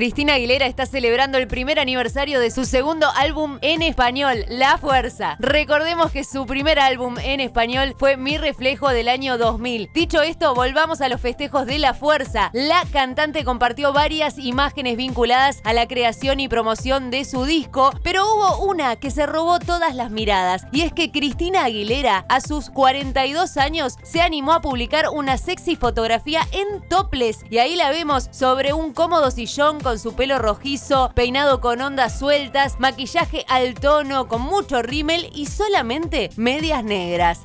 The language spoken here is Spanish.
Cristina Aguilera está celebrando el primer aniversario de su segundo álbum en español, La Fuerza. Recordemos que su primer álbum en español fue Mi Reflejo del año 2000. Dicho esto, volvamos a los festejos de La Fuerza. La cantante compartió varias imágenes vinculadas a la creación y promoción de su disco, pero hubo una que se robó todas las miradas, y es que Cristina Aguilera, a sus 42 años, se animó a publicar una sexy fotografía en topless, y ahí la vemos sobre un cómodo sillón su pelo rojizo, peinado con ondas sueltas, maquillaje al tono, con mucho rímel y solamente medias negras.